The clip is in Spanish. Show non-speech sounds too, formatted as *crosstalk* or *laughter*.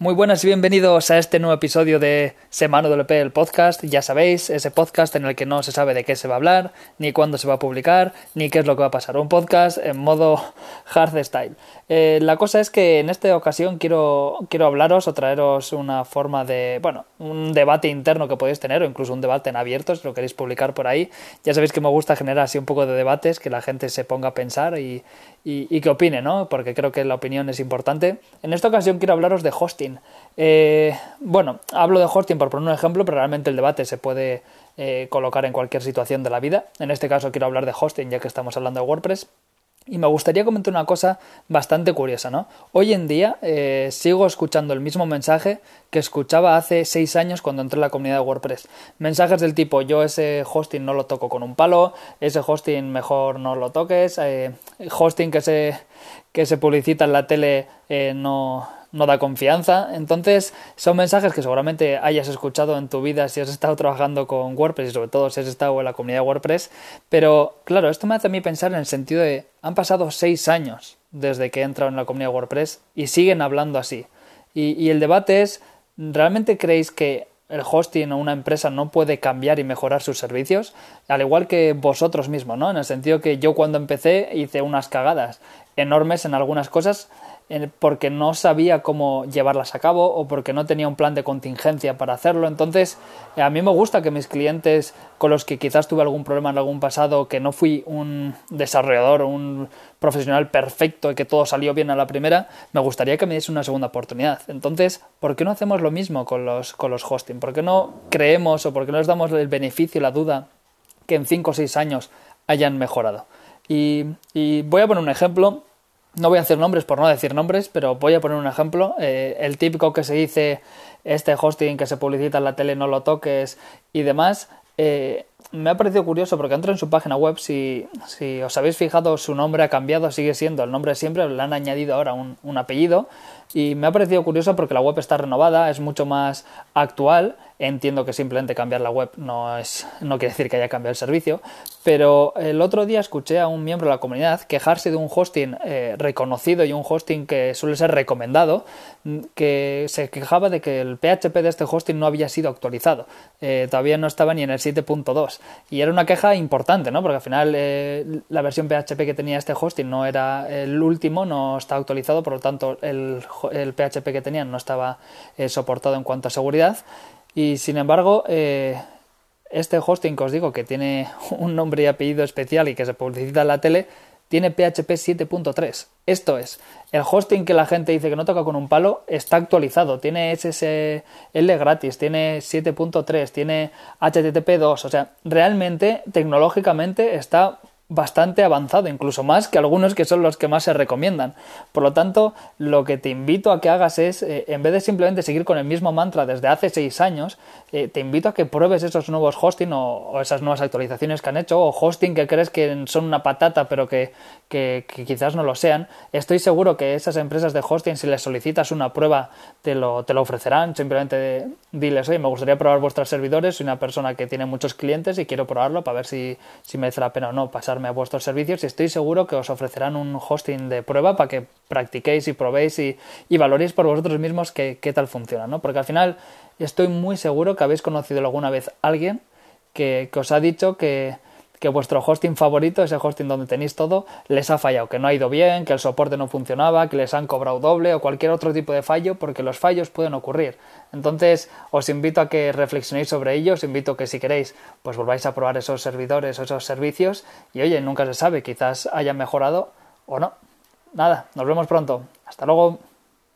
Muy buenas y bienvenidos a este nuevo episodio de Semana WP, el podcast. Ya sabéis, ese podcast en el que no se sabe de qué se va a hablar, ni cuándo se va a publicar, ni qué es lo que va a pasar. Un podcast en modo *laughs* hardstyle. Eh, la cosa es que en esta ocasión quiero, quiero hablaros o traeros una forma de, bueno, un debate interno que podéis tener o incluso un debate en abierto, si lo queréis publicar por ahí. Ya sabéis que me gusta generar así un poco de debates, que la gente se ponga a pensar y, y, que opine, ¿no? Porque creo que la opinión es importante. En esta ocasión quiero hablaros de hosting. Eh, bueno, hablo de hosting por poner un ejemplo, pero realmente el debate se puede eh, colocar en cualquier situación de la vida. En este caso quiero hablar de hosting, ya que estamos hablando de WordPress. Y me gustaría comentar una cosa bastante curiosa, ¿no? Hoy en día eh, sigo escuchando el mismo mensaje que escuchaba hace seis años cuando entré en la comunidad de WordPress. Mensajes del tipo, yo ese hosting no lo toco con un palo, ese hosting mejor no lo toques, eh, hosting que se, que se publicita en la tele eh, no, no da confianza. Entonces, son mensajes que seguramente hayas escuchado en tu vida si has estado trabajando con WordPress y sobre todo si has estado en la comunidad de WordPress. Pero, claro, esto me hace a mí pensar en el sentido de, han pasado seis años desde que he entrado en la comunidad de WordPress y siguen hablando así. Y, y el debate es, ¿realmente creéis que el hosting o una empresa no puede cambiar y mejorar sus servicios, al igual que vosotros mismos, ¿no? En el sentido que yo cuando empecé hice unas cagadas enormes en algunas cosas porque no sabía cómo llevarlas a cabo o porque no tenía un plan de contingencia para hacerlo. Entonces, eh, a mí me gusta que mis clientes con los que quizás tuve algún problema en algún pasado, que no fui un desarrollador un profesional perfecto y que todo salió bien a la primera, me gustaría que me diese una segunda oportunidad. Entonces, ¿por qué no hacemos lo mismo con los, con los hosting? ¿Por qué no creemos o por qué no les damos el beneficio la duda que en 5 o 6 años hayan mejorado? Y voy a poner un ejemplo no voy a hacer nombres por no decir nombres, pero voy a poner un ejemplo. Eh, el típico que se dice, este hosting que se publicita en la tele no lo toques y demás, eh, me ha parecido curioso porque entro en su página web, si, os habéis fijado su nombre ha cambiado, sigue siendo el nombre siempre, le han añadido ahora un, apellido y me ha parecido curioso porque la web está renovada, es mucho más actual Entiendo que simplemente cambiar la web no, es, no quiere decir que haya cambiado el servicio, pero el otro día escuché a un miembro de la comunidad quejarse de un hosting eh, reconocido y un hosting que suele ser recomendado, que se quejaba de que el PHP de este hosting no había sido actualizado, eh, todavía no estaba ni en el 7.2 y era una queja importante, ¿no? porque al final eh, la versión PHP que tenía este hosting no era el último, no está actualizado, por lo tanto el, PHP que tenían no estaba soportado en cuanto a seguridad y sin embargo, eh, este hosting que os digo que tiene *laughs* un nombre y apellido especial y que se publicita en la tele, tiene PHP 7.3. Esto es, el hosting que la gente dice que no toca con un palo está actualizado, tiene SSL gratis, tiene 7.3, tiene HTTP 2, o sea, realmente tecnológicamente está bastante avanzado, incluso más que algunos que son los que más se recomiendan. Por lo tanto, lo que te invito a que hagas es, eh, en vez de simplemente seguir con el mismo mantra desde hace seis años, eh, te invito a que pruebes esos nuevos hosting o, esas nuevas actualizaciones que han hecho, o hosting que crees que son una patata pero que, quizás no lo sean. Estoy seguro que esas empresas de hosting, si les solicitas una prueba, te lo, te lo ofrecerán. Simplemente diles, oye, me gustaría probar vuestros servidores, soy una persona que tiene muchos clientes y quiero probarlo para ver si, si merece la pena o no pasar a vuestros servicios y estoy seguro que os ofrecerán un hosting de prueba para que practiquéis y probéis y, valoréis por vosotros mismos qué, tal funciona, ¿no? Porque al final estoy muy seguro que habéis conocido alguna vez a alguien que os ha dicho que, que vuestro hosting favorito, ese hosting donde tenéis todo, les ha fallado, que no ha ido bien, que el soporte no funcionaba, que les han cobrado doble o cualquier otro tipo de fallo, porque los fallos pueden ocurrir. Entonces, os invito a que reflexionéis sobre ello, os invito a que si queréis, pues volváis a probar esos servidores o esos servicios y oye, nunca se sabe, quizás hayan mejorado o no. Nada, nos vemos pronto. Hasta luego.